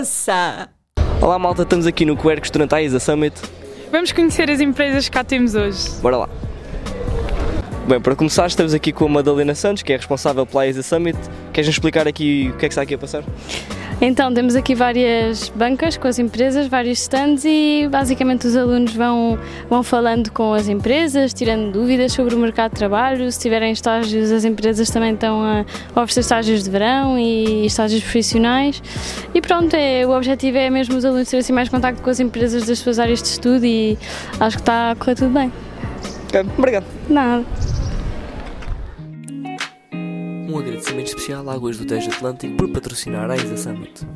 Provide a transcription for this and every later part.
Moça! Olá malta, estamos aqui no Quercus durante a ISA Summit. Vamos conhecer as empresas que cá temos hoje. Bora lá. Bem, para começar estamos aqui com a Madalena Santos, que é responsável pela ISA Summit. Queres-nos explicar aqui o que é que está aqui a passar? Então, temos aqui várias bancas com as empresas, vários stands e basicamente os alunos vão, vão falando com as empresas, tirando dúvidas sobre o mercado de trabalho. Se tiverem estágios, as empresas também estão a oferecer estágios de verão e estágios profissionais. E pronto, é, o objetivo é mesmo os alunos terem assim, mais contato com as empresas das suas áreas de estudo e acho que está a correr tudo bem. Obrigado. Nada. Um agradecimento especial à Águas do Tejo Atlântico por patrocinar a ISA Summit. Uh,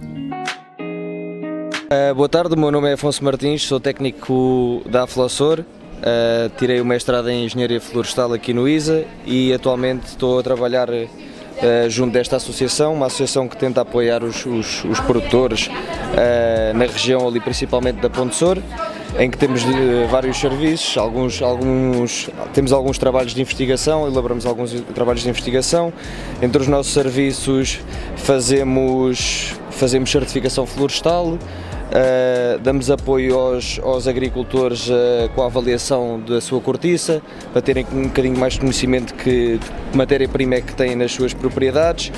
boa tarde, o meu nome é Afonso Martins, sou técnico da Aflossor. Uh, tirei o mestrado em Engenharia Florestal aqui no ISA e atualmente estou a trabalhar uh, junto desta associação, uma associação que tenta apoiar os, os, os produtores na região ali principalmente da Ponte Sor em que temos uh, vários serviços, alguns, alguns, temos alguns trabalhos de investigação, elaboramos alguns trabalhos de investigação. Entre os nossos serviços fazemos, fazemos certificação florestal, uh, damos apoio aos, aos agricultores uh, com a avaliação da sua cortiça, para terem um bocadinho mais conhecimento que matéria-prima é que têm nas suas propriedades.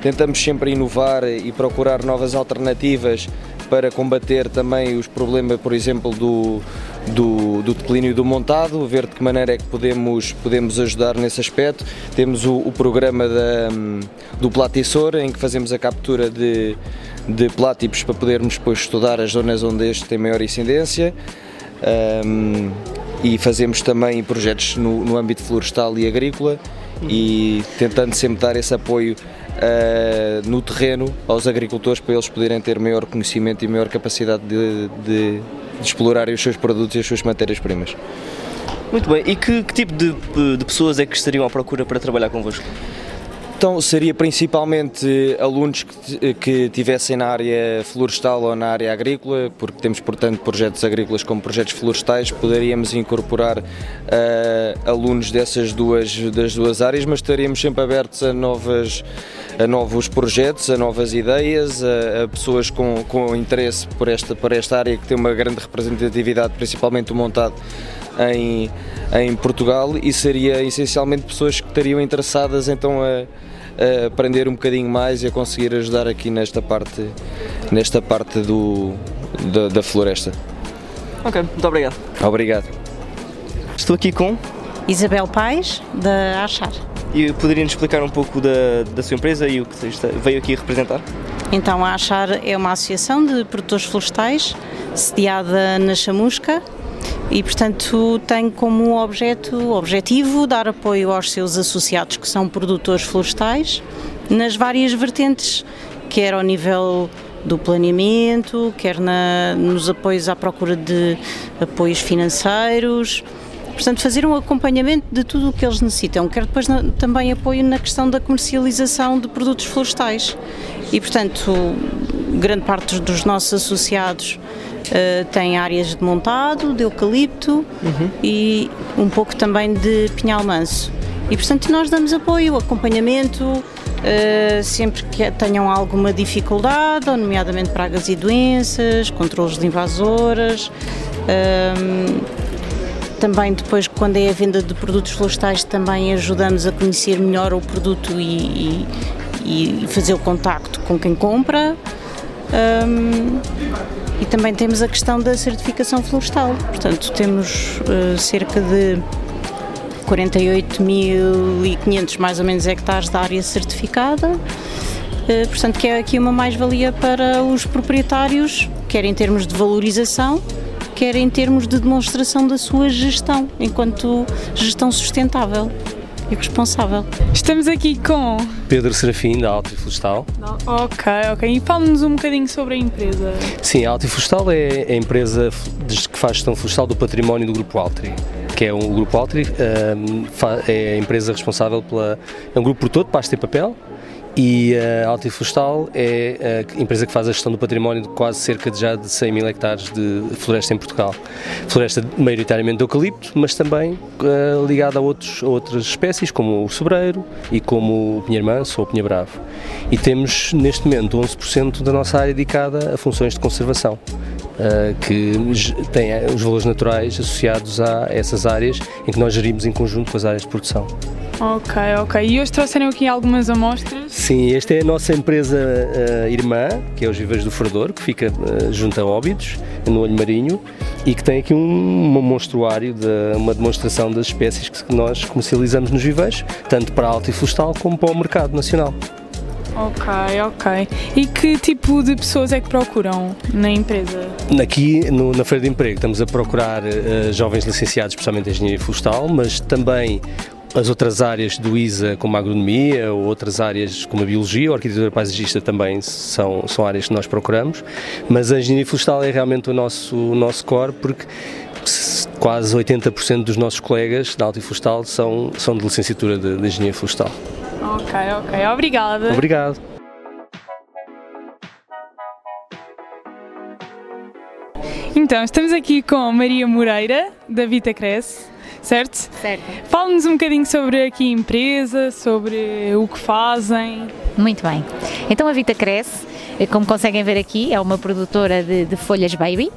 tentamos sempre inovar e procurar novas alternativas para combater também os problemas, por exemplo, do, do, do declínio do montado, ver de que maneira é que podemos, podemos ajudar nesse aspecto. Temos o, o programa da, do platissor, em que fazemos a captura de, de plátipos para podermos depois estudar as zonas onde este tem maior incidência. Um, e fazemos também projetos no, no âmbito florestal e agrícola e tentando sempre dar esse apoio uh, no terreno aos agricultores para eles poderem ter maior conhecimento e maior capacidade de, de, de explorarem os seus produtos e as suas matérias-primas. Muito bem, e que, que tipo de, de, pessoas é que estariam à procura para trabalhar convosco? Então, seria principalmente alunos que, tivessem na área florestal ou na área agrícola, porque temos, portanto, projetos agrícolas como projetos florestais, poderíamos incorporar uh, alunos dessas duas, das duas áreas, mas estaríamos sempre abertos a novas a novos projetos, a novas ideias, a, a, pessoas com, com interesse por esta, por esta área que tem uma grande representatividade, principalmente o montado em, em Portugal, e seria essencialmente pessoas que estariam interessadas então a, a aprender um bocadinho mais e a conseguir ajudar aqui nesta parte, nesta parte do, da, da floresta. Ok, muito obrigado. Obrigado. Estou aqui com Isabel Pais, da Achar. E poderia-nos explicar um pouco da, da sua empresa e o que veio aqui representar? Então, a Achar é uma associação de produtores florestais, sediada na Chamusca, e portanto tem como objeto, objetivo dar apoio aos seus associados que são produtores florestais nas várias vertentes, quer ao nível do planeamento, quer na, nos apoios à procura de apoios financeiros, Portanto, fazer um acompanhamento de tudo o que eles necessitam. Quero depois também apoio na questão da comercialização de produtos florestais. E, portanto, grande parte dos nossos associados uh, tem áreas de montado, de eucalipto uhum. e um pouco também de pinhal manso. E, portanto, nós damos apoio, acompanhamento, Uh, sempre que tenham alguma dificuldade, nomeadamente pragas e doenças, controles de invasoras. Uh, também depois, quando é a venda de produtos florestais, também ajudamos a conhecer melhor o produto e, e, e fazer o contacto com quem compra. Um, e também temos a questão da certificação florestal. Portanto, temos uh, cerca de 48.500 mais ou menos hectares de área certificada. Uh, portanto, que é aqui uma mais-valia para os proprietários, quer em termos de valorização, quer em termos de demonstração da sua gestão, enquanto gestão sustentável e responsável. Estamos aqui com Pedro Serafim, da Alto Florestal. Ok, ok. E fala-nos um bocadinho sobre a empresa. Sim, a Alto Florestal é a empresa que faz gestão florestal do património do Grupo Altri que é um o grupo Altri, é a empresa responsável pela. é um grupo por todo, pasta e papel, E a Altiflorestal é a empresa que faz a gestão do património de quase cerca de já de 100 mil hectares de floresta em Portugal. Floresta maioritariamente de eucalipto, mas também uh, ligada a, outros, outras espécies, como o sobreiro e como o pinheiro manso ou o pinheiro bravo. E temos neste momento 11% da nossa área dedicada a funções de conservação. Uh, que tem os valores naturais associados a essas áreas em que nós gerimos em conjunto com as áreas de produção. Ok, ok. E hoje trouxeram aqui algumas amostras? Sim, esta é a nossa empresa uh, irmã, que é os Viveiros do Frador, que fica uh, junto a Óbidos, no Olho Marinho, e que tem aqui um, um monstruário, de, uma demonstração das espécies que nós comercializamos nos viveiros, tanto para a alta e florestal como para o mercado nacional. Ok, ok. E que tipo de pessoas é que procuram na empresa? Aqui no, na Feira de Emprego estamos a procurar uh, jovens licenciados, especialmente em Engenharia Florestal, mas também as outras áreas do ISA, como a agronomia, ou outras áreas como a biologia ou a arquitetura paisagista também são, são áreas que nós procuramos, mas a engenharia florestal é realmente o nosso, o nosso core, porque quase 80% dos nossos colegas da Alta Florestal são, são de licenciatura de, de engenharia florestal. Ok, ok. Obrigada. Obrigado. Então, estamos aqui com Maria Moreira, da Vita Cresce certo? Certo. Fale-nos um bocadinho sobre aqui a empresa, sobre o que fazem. Muito bem. Então a Vita Cresce, eh, como conseguem ver aqui, é uma produtora de, de folhas baby.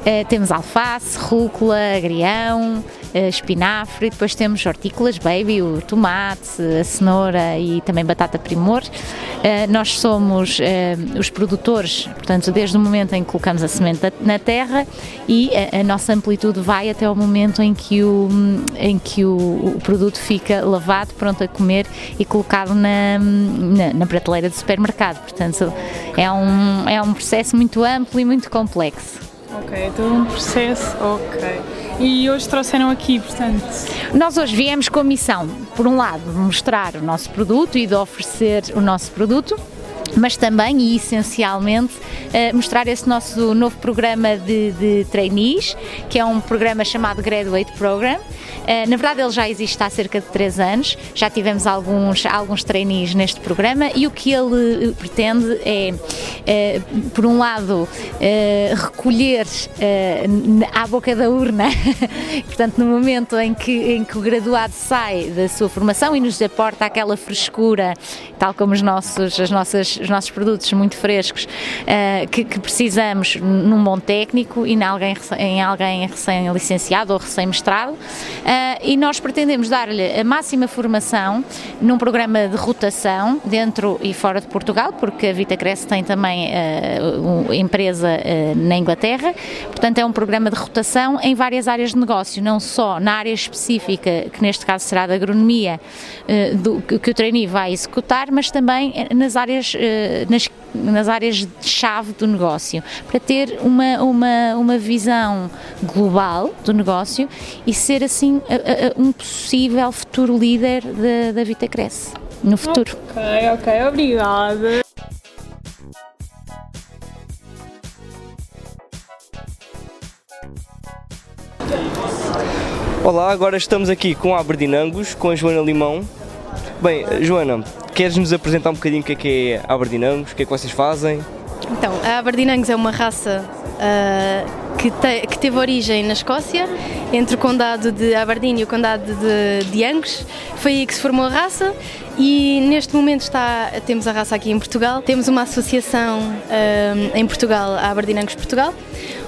Uh, temos alface, rúcula, agrião, uh, espinafre, e depois temos hortícolas baby, o tomate, a cenoura e também batata primor. Uh, nós somos os produtores, portanto, desde o momento em que colocamos a semente na terra e a, a nossa amplitude vai até o momento em que o, em que o, o, produto fica lavado, pronto a comer e colocado na, na, na prateleira do supermercado. Portanto, é um, é um processo muito amplo e muito complexo. Ok, todo um processo, ok. E hoje trouxeram aqui, portanto? Nós hoje viemos com a missão, por um lado, mostrar o nosso produto e de oferecer o nosso produto, mas também e essencialmente uh, mostrar esse nosso novo programa de, de trainees, que é um programa chamado Graduate Program. Uh, na verdade, ele já existe há cerca de 3 anos, já tivemos alguns, alguns trainees neste programa e o que ele eh, pretende é, por um lado, recolher à boca da urna, portanto, no momento em que, em que o graduado sai da sua formação e nos aporta aquela frescura, tal como os nossos, as nossas os nossos produtos muito frescos uh, que, que, precisamos num bom técnico e em alguém, em alguém recém-licenciado ou recém-mestrado. Uh, e nós pretendemos dar-lhe a máxima formação num programa de rotação dentro e fora de Portugal, porque a Vita Cresce tem também uh, empresa na Inglaterra, portanto é um programa de rotação em várias áreas de negócio, não só na área específica, que neste caso será da agronomia, do, que o trainee vai executar, mas também nas áreas nas, nas áreas-chave do negócio, para ter uma, uma, uma visão global do negócio e ser assim um possível futuro líder da, da Vita Cresce no futuro. Ok, ok, obrigada. Olá, agora estamos aqui com a Aberdinangus, com a Joana Limão. Bem, Joana, Queres nos apresentar um bocadinho o que é que é Aberdeen o que é que vocês fazem? Então, a Aberdeen é uma raça uh, que, te, que, teve origem na Escócia, entre o condado de Aberdeen e o condado de, de Angus. Foi aí que se formou a raça e neste momento está, temos a raça aqui em Portugal. Temos uma associação uh, em Portugal, a Aberdeen Angus Portugal,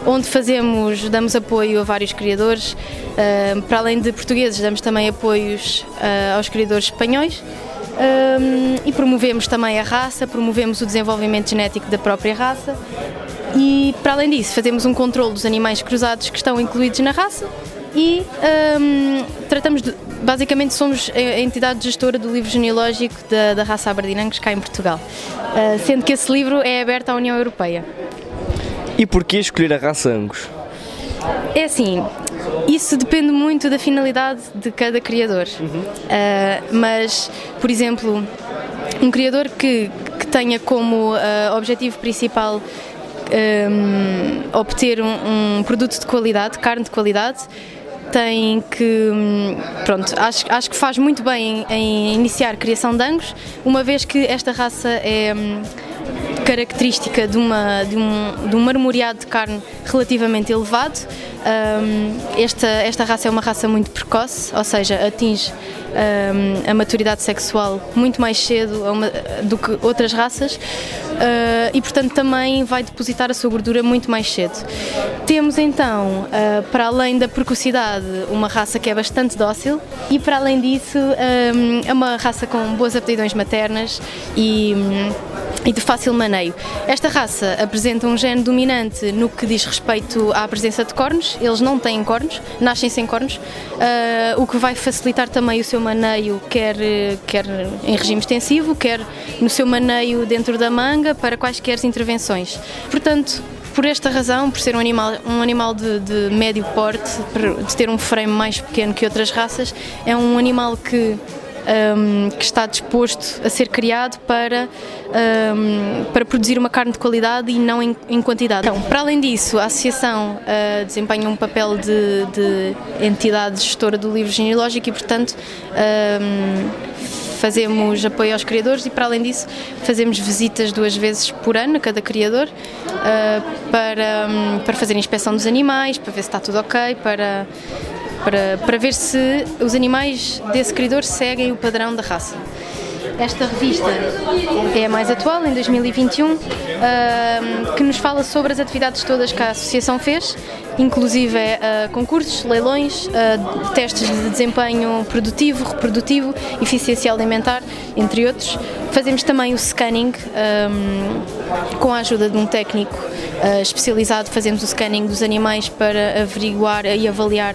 onde fazemos, damos apoio a vários criadores. Uh, para além de portugueses, damos também apoios aos criadores espanhóis um, e promovemos também a raça, promovemos o desenvolvimento genético da própria raça e, para além disso, fazemos um controle dos animais cruzados que estão incluídos na raça e um, tratamos de, basicamente somos a entidade gestora do livro genealógico da, da raça Aberdeen cá em Portugal, uh, sendo que esse livro é aberto à União Europeia. E porquê escolher a raça Angus? É assim, isso depende muito da finalidade de cada criador. Uhum. Uh, mas, por exemplo, um criador que, que tenha como uh, objetivo principal um, obter um, um, produto de qualidade, carne de qualidade, tem que, hum, pronto, acho, acho que faz muito bem em, em iniciar criação de Angus, uma vez que esta raça é hum, característica de, uma, de, um, de um marmoreado de carne relativamente elevado. Um, esta, esta raça é uma raça muito precoce, ou seja, atinge um, a maturidade sexual muito mais cedo do que outras raças uh, e, portanto, também vai depositar a sua gordura muito mais cedo. Temos então, uh, para além da precocidade, uma raça que é bastante dócil e, para além disso, um, é uma raça com boas aptidões maternas e e de fácil maneio. Esta raça apresenta um gene dominante no que diz respeito à presença de cornos, eles não têm cornos, nascem sem cornos, uh, o que vai facilitar também o seu maneio, quer, quer em regime extensivo, quer no seu maneio dentro da manga, para quaisquer intervenções. Portanto, por esta razão, por ser um animal, um animal de, de médio porte, de ter um frame mais pequeno que outras raças, é um animal que um, que está disposto a ser criado para, um, para produzir uma carne de qualidade e não em, em quantidade. Então, para além disso, a Associação uh, desempenha um papel de, de, entidade gestora do livro genealógico e, portanto, um, fazemos apoio aos criadores e, para além disso, fazemos visitas duas vezes por ano a cada criador uh, para, para fazer inspeção dos animais, para ver se está tudo ok, para para, para ver se os animais desse criador seguem o padrão da raça. Esta revista é a mais atual, em 2021, que nos fala sobre as atividades todas que a Associação fez, inclusive uh, concursos, leilões, uh, testes de desempenho produtivo, reprodutivo, eficiência alimentar, entre outros. Fazemos também o scanning com a ajuda de um técnico uh, especializado, fazemos o scanning dos animais para averiguar e avaliar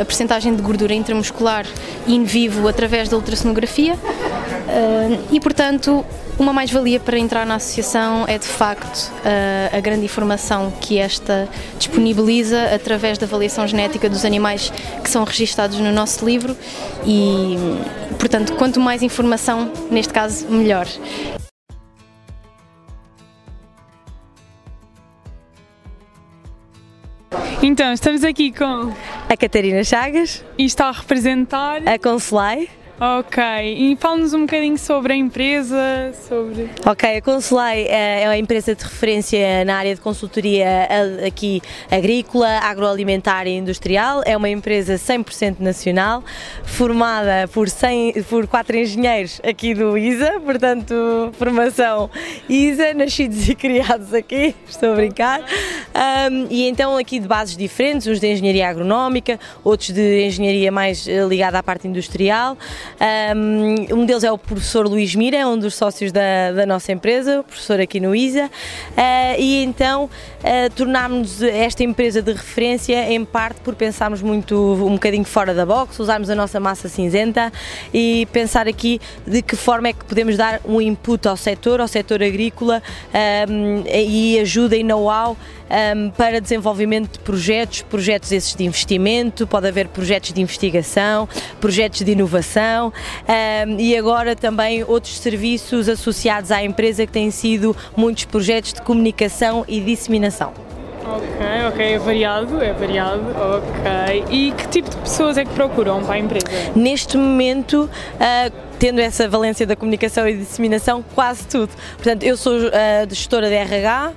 a percentagem de gordura intramuscular in vivo através da ultrassonografia uh, e, portanto, uma mais-valia para entrar na associação é de facto uh, a grande informação que esta disponibiliza através da avaliação genética dos animais que são registados no nosso livro e, portanto, quanto mais informação, neste caso, melhor. Então, estamos aqui com a Catarina Chagas e está a representar a Conselai. Ok, e fala-nos um bocadinho sobre a empresa, sobre... Ok, a Consulei é uma empresa de referência na área de consultoria aqui agrícola, agroalimentar e industrial. É uma empresa 100% nacional, formada por, 100, por quatro engenheiros aqui do ISA, portanto, formação ISA, nascidos e criados aqui, estou a brincar. Um, e então aqui de bases diferentes, uns de engenharia agronómica, outros de engenharia mais eh, ligada à parte industrial. Um, deles é o professor Luís Mira, é um dos sócios da, da nossa empresa, professor aqui no ISA, uh, e então uh, tornámos esta empresa de referência em parte por pensarmos muito um bocadinho fora da box, usarmos a nossa massa cinzenta e pensar aqui de que forma é que podemos dar um input ao setor, ao setor agrícola e ajuda e know-how um, para desenvolvimento de projetos, projetos esses de investimento, pode haver projetos de investigação, projetos de inovação um, e agora também outros serviços associados à empresa que têm sido muitos projetos de comunicação e disseminação. Ok, ok, é variado, é variado, ok. E que tipo de pessoas é que procuram para a empresa? Neste momento, uh, tendo essa valência da comunicação e disseminação, quase tudo. Portanto, eu sou uh, gestora de RH,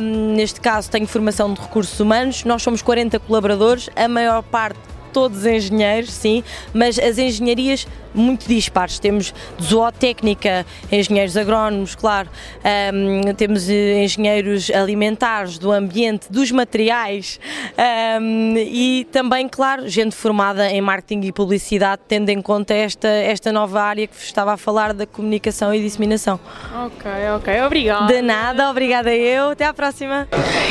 um, neste caso tenho formação de recursos humanos, nós somos 40 colaboradores, a maior parte todos engenheiros, sim, mas as engenharias muito dispares. Temos zootécnica, engenheiros agrónomos, claro, um, temos engenheiros alimentares, do ambiente, dos materiais um, e também, claro, gente formada em marketing e publicidade, tendo em conta esta, esta nova área que estava a falar da comunicação e disseminação. Ok, ok, obrigada. De nada, obrigada eu. Até à próxima.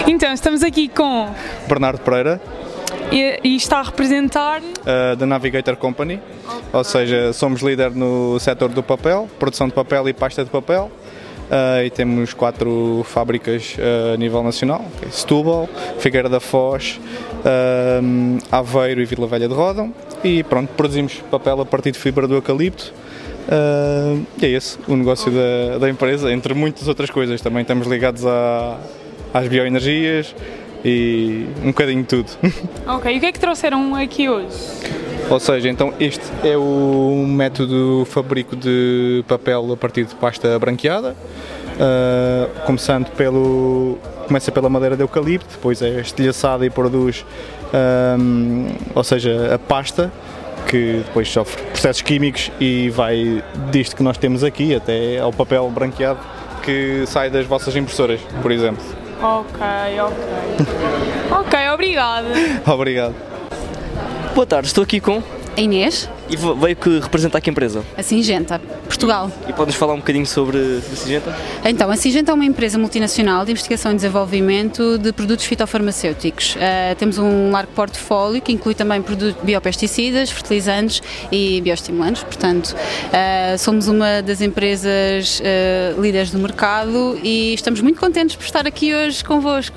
Então, estamos aqui com Bernardo Pereira. E, e está a representar? Uh, da Navigator Company, okay. ou seja, somos líder no setor do papel, produção de papel e pasta de papel. Uh, e temos quatro fábricas uh, a nível nacional: okay. Setúbal, Figueira da Foz, Aveiro e Vila Velha de Rodão. E pronto, produzimos papel a partir de fibra do eucalipto. e é esse o negócio da, da empresa, entre muitas outras coisas. Também estamos ligados a, às bioenergias, e um bocadinho de tudo. Ok, e o que é que trouxeram aqui hoje? Ou seja, então este é o método fabrico de papel a partir de pasta branqueada, uh, começando pelo começa pela madeira de eucalipto, depois é estilhaçada e produz, um, ou seja, a pasta que depois sofre processos químicos e vai disto que nós temos aqui até ao papel branqueado que sai das vossas impressoras, por exemplo. Ok, ok. ok, obrigada. Obrigado. Boa tarde, estou aqui com A Inês, e veio que representar que empresa? a Singenta, Portugal. E podes falar um bocadinho sobre a Singenta? Então, a Singenta é uma empresa multinacional de investigação e desenvolvimento de produtos fitofarmacêuticos. Eh, temos um largo portfólio que inclui também produtos biopesticidas, fertilizantes e bioestimulantes. Portanto, eh, somos uma das empresas eh, líderes do mercado e estamos muito contentes por estar aqui hoje convosco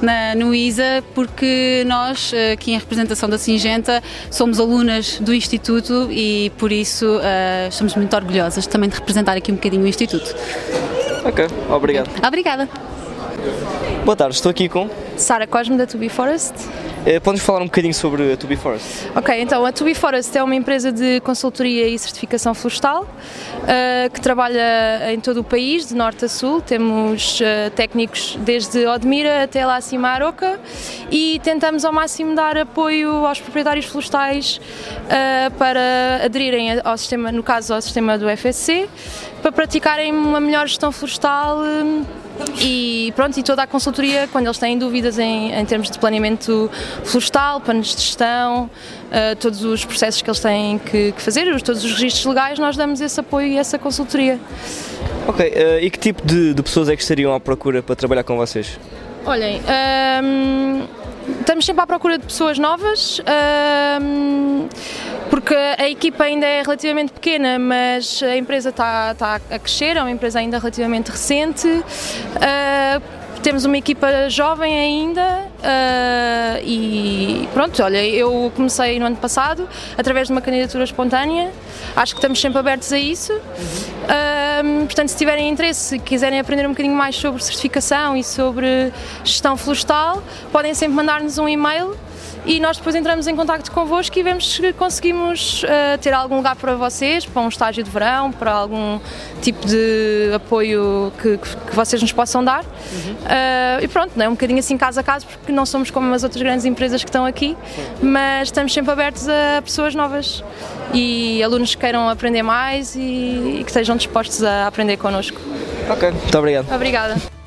na, no ISA, porque nós, eh, aqui em representação da Singenta, somos alunas do Instituto e por isso eh, estamos muito orgulhosas também de representar aqui um bocadinho o Instituto. Ok, obrigado. Obrigada. Boa tarde, estou aqui com. Sara Cosme da To Be Forest. Eh, Podes falar um bocadinho sobre a To Be Forest? Ok, então a To Be Forest é uma empresa de consultoria e certificação florestal uh, que trabalha em todo o país, de norte a sul. Temos uh, técnicos desde Odmira até lá acima a Aroca e tentamos ao máximo dar apoio aos proprietários florestais uh, para aderirem ao sistema, no caso ao sistema do FSC, para praticarem uma melhor gestão florestal. E pronto, e toda a consultoria, quando eles têm dúvidas em, em termos de planeamento florestal, planos de gestão, eh, todos os processos que eles têm que, que fazer, os- todos os registros legais, nós damos esse apoio e essa consultoria. Ok, eh, e que tipo de, de pessoas é que estariam à procura para trabalhar com vocês? Olhem, hum, estamos sempre à procura de pessoas novas, porque a equipa ainda é relativamente pequena, mas a empresa está, está a crescer, é uma empresa ainda relativamente recente. Uh, temos uma equipa jovem ainda uh, e pronto, olha, eu comecei no ano passado através de uma candidatura espontânea, acho que estamos sempre abertos a isso. Um, portanto, se tiverem interesse, se quiserem aprender um bocadinho mais sobre certificação e sobre gestão florestal, podem sempre mandar-nos um e-mail e nós depois entramos em contato convosco e vemos se conseguimos uh, ter algum lugar para vocês, para um estágio de verão, para algum tipo de apoio que, que- vocês nos possam dar. Uh, e pronto, é um bocadinho assim caso a caso, porque não somos como as outras grandes empresas que estão aqui, mas estamos sempre abertos a pessoas novas e alunos que queiram aprender mais e, e que estejam dispostos a aprender connosco. Ok, muito obrigado. Obrigada.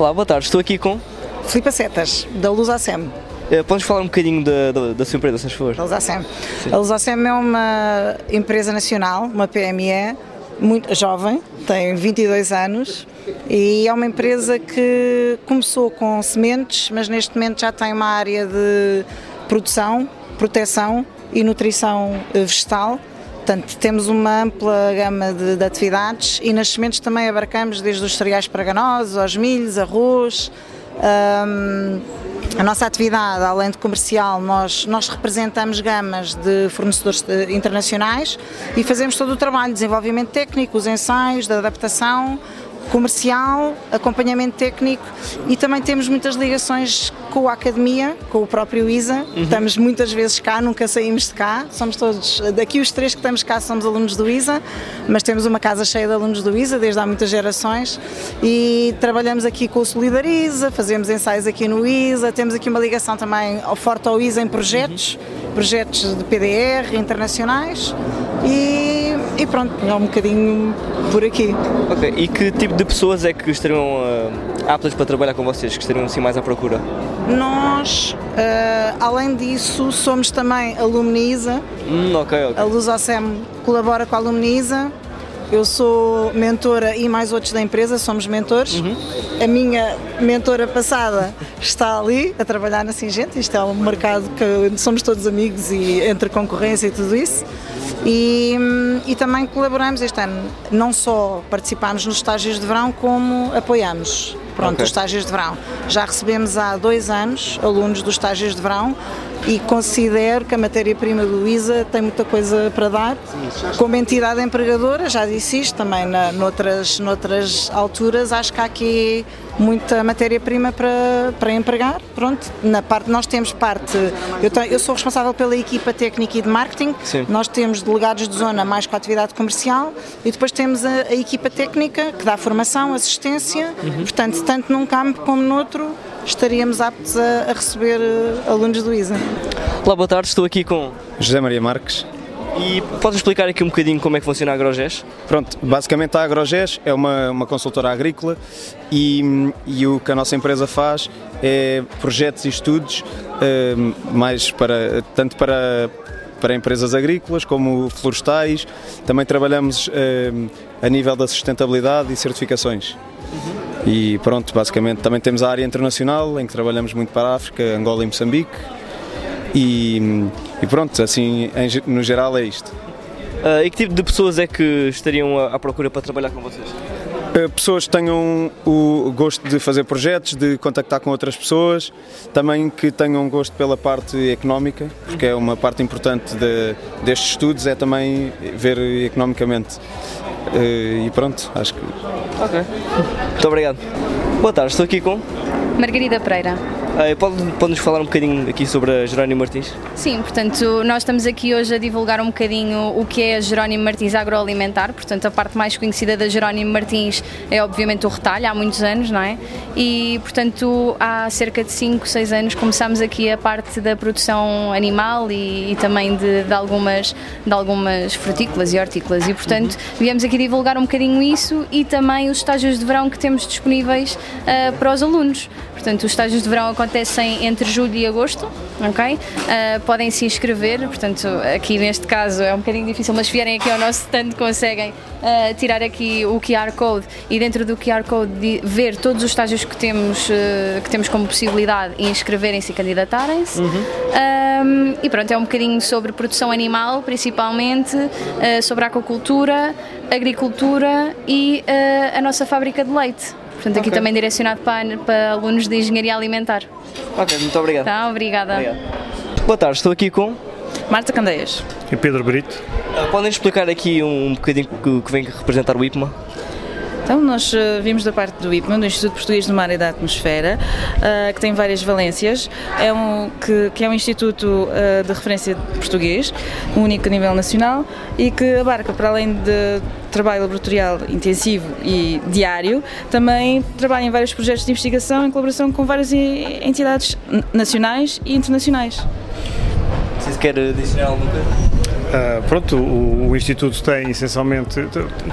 Olá, boa tarde, estou aqui com. Filipa Setas, da Lusacem. Eh, Podes falar um bocadinho da, da, da sua empresa, se favor? Da Lusacem. A Lusacem é uma empresa nacional, uma PME, muito jovem, tem 22 anos e é uma empresa que começou com sementes, mas neste momento já tem uma área de produção, proteção e nutrição eh, vegetal. Portanto, temos uma ampla gama de, de atividades e nas sementes também abarcamos desde os cereais paraganosos, aos milhos, arroz. hum, a nossa atividade, além de comercial, nós, nós representamos gamas de fornecedores internacionais e fazemos todo o trabalho de desenvolvimento técnico, os ensaios, de adaptação comercial, acompanhamento técnico e também temos muitas ligações com a academia, com o próprio ISA. Estamos muitas vezes cá, nunca saímos de cá. Somos todos, daqui os três que estamos cá somos alunos do ISA, mas temos uma casa cheia de alunos do ISA desde há muitas gerações e trabalhamos aqui com o Solidariza, fazemos ensaios aqui no ISA, temos aqui uma ligação também forte ao ISA em projetos, projetos de PDR internacionais e, e pronto, é um bocadinho por aqui. Ok, e que tipo de pessoas é que estariam eh, aptas para trabalhar com vocês, que estariam assim mais à procura? Nós, eh, além disso, somos também alumniza. Hum, ok, ok. A Lusocem colabora com a alumniza. Eu sou mentora e mais outros da empresa, somos mentores. A minha mentora passada está ali a trabalhar na Singenta. Isto é um mercado que somos todos amigos e entre concorrência e tudo isso. E, e também colaboramos este ano. Não só participamos nos estágios de verão, como apoiamos. Pronto, Ok. os estágios de verão. Já recebemos há dois anos alunos dos estágios de verão e considero que a matéria-prima do ISA tem muita coisa para dar. Como entidade empregadora, já disse isto também na, noutras, noutras alturas, acho que há aqui muita matéria-prima para, para empregar. Pronto, na parte, nós temos parte, eu, tenho, eu sou responsável pela equipa técnica e de marketing, Sim. nós temos delegados de zona mais com a atividade comercial e depois temos a, a equipa técnica que dá formação, assistência, portanto, tanto num campo como noutro, estaríamos aptos a, a receber eh, alunos do ISA. Olá, boa tarde, estou aqui com. José Maria Marques. E podes explicar aqui um bocadinho como é que funciona a Agrogés? Pronto, basicamente a Agrogés é uma, uma consultora agrícola e, e o que a nossa empresa faz é projetos e estudos eh, mais para, tanto para, para empresas agrícolas como florestais. Também trabalhamos eh, a nível da sustentabilidade e certificações. E pronto, basicamente também temos a área internacional em que trabalhamos muito para a África, Angola e Moçambique. E, e pronto, assim em no geral é isto. Ah, e que tipo de pessoas é que estariam à, à procura para trabalhar com vocês? Uh, Pessoas que tenham o gosto de fazer projetos, de contactar com outras pessoas, também que tenham gosto pela parte económica, porque é uma parte importante de- destes estudos, é também ver economicamente. Uh, E pronto, acho que. Ok. Muito obrigado. Boa tarde, estou aqui com. Margarida Pereira. Ah, pode, nos falar um bocadinho aqui sobre a Jerónimo Martins? Sim, portanto, nós estamos aqui hoje a divulgar um bocadinho o que é a Jerónimo Martins Agroalimentar. Portanto, a parte mais conhecida da Jerónimo Martins é obviamente o retalho, há muitos anos, não é? E, portanto, há cerca de 5, 6 anos começámos aqui a parte da produção animal e, e também de, de algumas, de algumas frutícolas e hortícolas. E, portanto, viemos aqui divulgar um bocadinho isso e também os estágios de verão que temos disponíveis ah, para os alunos. Portanto, os estágios de verão acontecem entre julho e agosto, ok? Ah, podem se inscrever, portanto, aqui neste caso é um bocadinho difícil, mas se vierem aqui ao nosso stand conseguem ah, tirar aqui o QR Code e dentro do QR Code ver todos os estágios que temos, ah, que temos como possibilidade e inscreverem-se e candidatarem-se. Ahm, e pronto, é um bocadinho sobre produção animal, principalmente, sobre aquacultura, agricultura e a nossa fábrica de leite. Portanto, aqui Ok. também direcionado para, para alunos de engenharia alimentar. Ok, muito obrigado. Tá, obrigada. Boa tarde, estou aqui com. Marta Candeias. E Pedro Brito. Ah, podem explicar aqui um bocadinho que, que vem representar o IPMA? Então, nós eh, vimos da parte do IPMA, do Instituto Português do Mar e da Atmosfera, eh, que tem várias valências, é um, que, que é um instituto eh, de referência português, único a nível nacional, e que abarca, para além de trabalho laboratorial intensivo e diário, também trabalha em vários projetos de investigação em colaboração com várias entidades nacionais e internacionais. Se quer adicionar alguma coisa? Ah, pronto, o, o Instituto tem essencialmente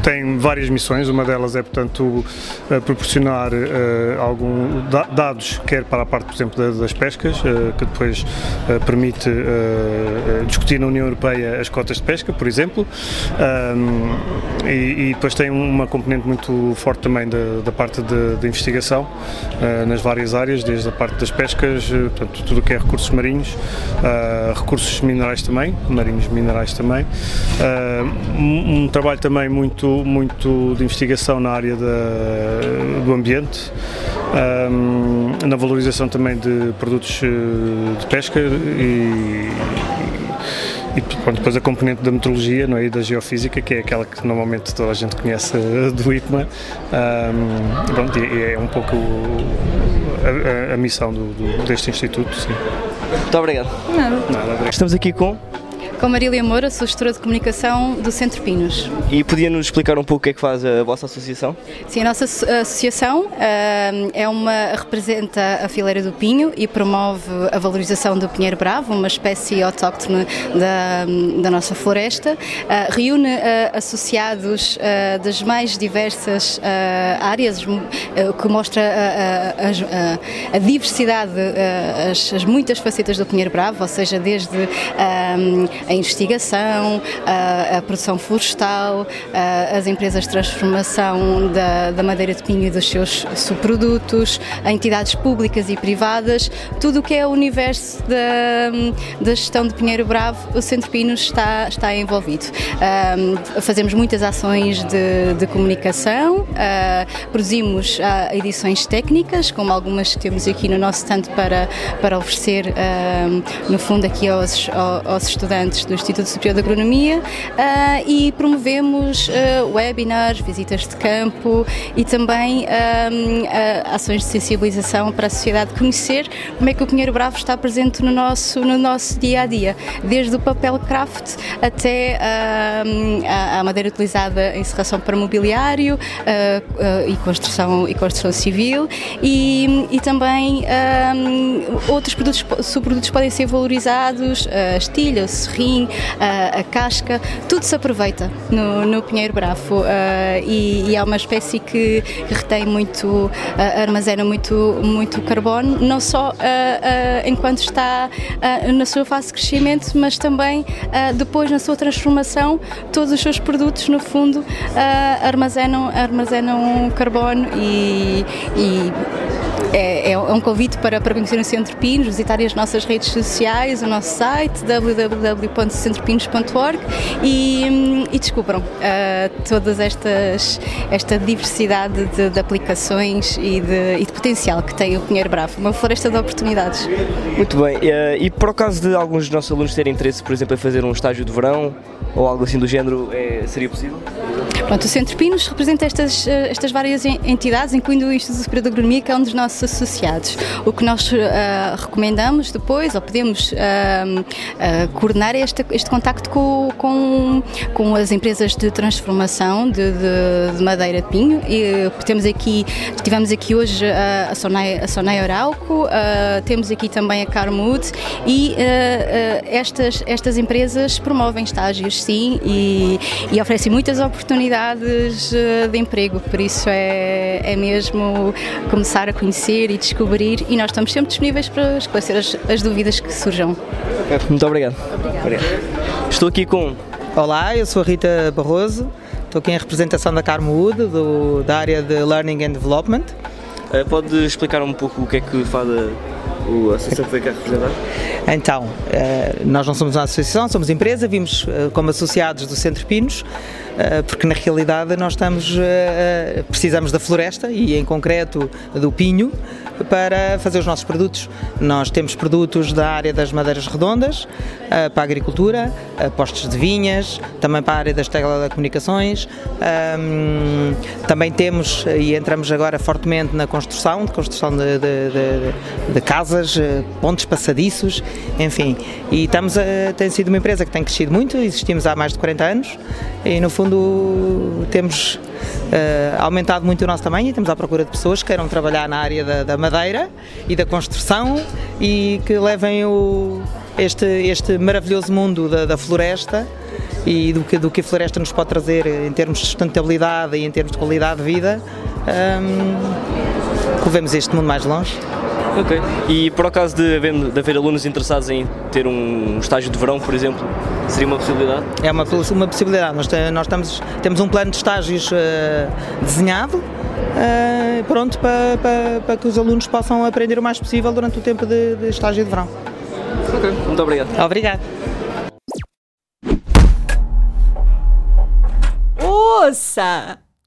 tem várias missões, uma delas é portanto ah, proporcionar ah, algum da- dados, quer para a parte, por exemplo, da- das pescas, ah, que depois ah, permite discutir na União Europeia as cotas de pesca, por exemplo, Ah, e, e depois tem uma componente muito forte também da, da parte de, de investigação nas várias áreas, desde a parte das pescas, portanto, tudo o que é recursos marinhos, recursos minerais também, marinhos minerais também. Ah, um, um trabalho também muito, muito de investigação na área da- do ambiente, ah, na valorização também de produtos eh, de pesca e, e pronto, depois a componente da meteorologia não é? e da geofísica, que é aquela que normalmente toda a gente conhece do IPMA. Ah, pronto, e e é um pouco a, a- a missão do- do- deste instituto. Sim. Muito obrigado. Nada. Nada, obrigado. Estamos aqui com. Com Marília Moura, sou gestora de comunicação do Centro Pinos. E podia-nos explicar um pouco o que é que faz a vossa associação? Sim, a nossa asso- associação ah, é uma representa a fileira do pinho e promove a valorização do pinheiro bravo, uma espécie autóctone da, da nossa floresta. Ah, reúne ah, associados das mais diversas áreas, o que mostra a, a- a- diversidade, as, as muitas facetas do pinheiro bravo, ou seja, desde a investigação, a, a produção florestal, a, as empresas de transformação da, da madeira de pinho e dos seus subprodutos, a entidades públicas e privadas, tudo o que é o universo da, da gestão de Pinheiro Bravo, o Centro Pinos está, está envolvido. Um, fazemos muitas ações de, de comunicação, uh, produzimos uh, edições técnicas, como algumas que temos aqui no nosso stand para, para oferecer, uh, no fundo, aqui aos, aos estudantes do Instituto Superior de Agronomia e promovemos webinars, visitas de campo e também ações de sensibilização para a sociedade conhecer como é que o Pinheiro Bravo está presente no nosso, no nosso dia a dia, desde o papel craft até a, madeira utilizada em serração para mobiliário uh, uh, e, construção, e construção civil e, e também outros produtos, subprodutos podem ser valorizados, a estilha, o a, a casca, tudo se aproveita no, no Pinheiro Bravo uh, e, e, é uma espécie que, que retém muito, armazena muito, muito carbono, não só enquanto está na sua fase de crescimento, mas também depois na sua transformação, todos os seus produtos no fundo armazenam, armazenam carbono e, e é, é, um convite para, para conhecer o Centro Pinos, visitarem as nossas redes sociais, o nosso site www.centropinos.org e, e descubram uh, todas estas esta diversidade de, de aplicações e de, e de, potencial que tem o Pinheiro Bravo, uma floresta de oportunidades. Muito bem, uh, e por acaso de alguns dos nossos alunos terem interesse, por exemplo, em fazer um estágio de verão ou algo assim do género, é, seria possível? Pronto, o Centro Pinos representa estas, eh, estas várias entidades, incluindo o Instituto Superior de Agronomia, que é um dos nossos associados. O que nós uh, recomendamos depois, ou podemos uh, uh, coordenar, é este, este contacto com, com, com as empresas de transformação de, de, de madeira de pinho. E, temos aqui, tivemos aqui hoje a Sonai, a Sonai Arauco, temos aqui também a Carmood e estas, estas empresas promovem estágios, sim, e, e oferecem muitas oportunidades oportunidades eh, de emprego, por isso é, é mesmo começar a conhecer e descobrir e nós estamos sempre disponíveis para esclarecer as, as dúvidas que surjam. Muito obrigado. Obrigado. Estou aqui com. Olá, eu sou a Rita Barroso, estou aqui em representação da Carmood, do, da área de Learning and Development. Uh, pode explicar um pouco o que é que faz a, associação cá representar? Então, eh, nós não somos uma associação, somos empresa, vimos eh, como associados do Centro Pinos, eh, porque na realidade nós estamos, precisamos da floresta e em concreto do pinho para fazer os nossos produtos. Nós temos produtos da área das madeiras redondas, para a agricultura, postos de vinhas, também para a área das telecomunicações, também temos e entramos agora fortemente na construção, de construção de, de, de, de casas, pontes passadiços enfim. E estamos a, tem sido uma empresa que tem crescido muito, existimos há mais de 40 anos e no fundo temos uh, aumentado muito o nosso tamanho e estamos à procura de pessoas que queiram trabalhar na área da, da madeira e da construção e que levem o, este, este maravilhoso mundo da, da floresta e do que, do que a floresta nos pode trazer em termos de sustentabilidade e em termos de qualidade de vida, um, levemos este mundo mais longe. Ok. E por acaso de haver, de haver alunos interessados em ter um estágio de verão, por exemplo, seria uma possibilidade? É uma, uma possibilidade. Nós, nós estamos, temos um plano de estágios uh, desenhado. Uh, pronto para, para, para, que os alunos possam aprender o mais possível durante o tempo de, de estágio de verão. Ok, muito obrigado. Obrigado. Ouça!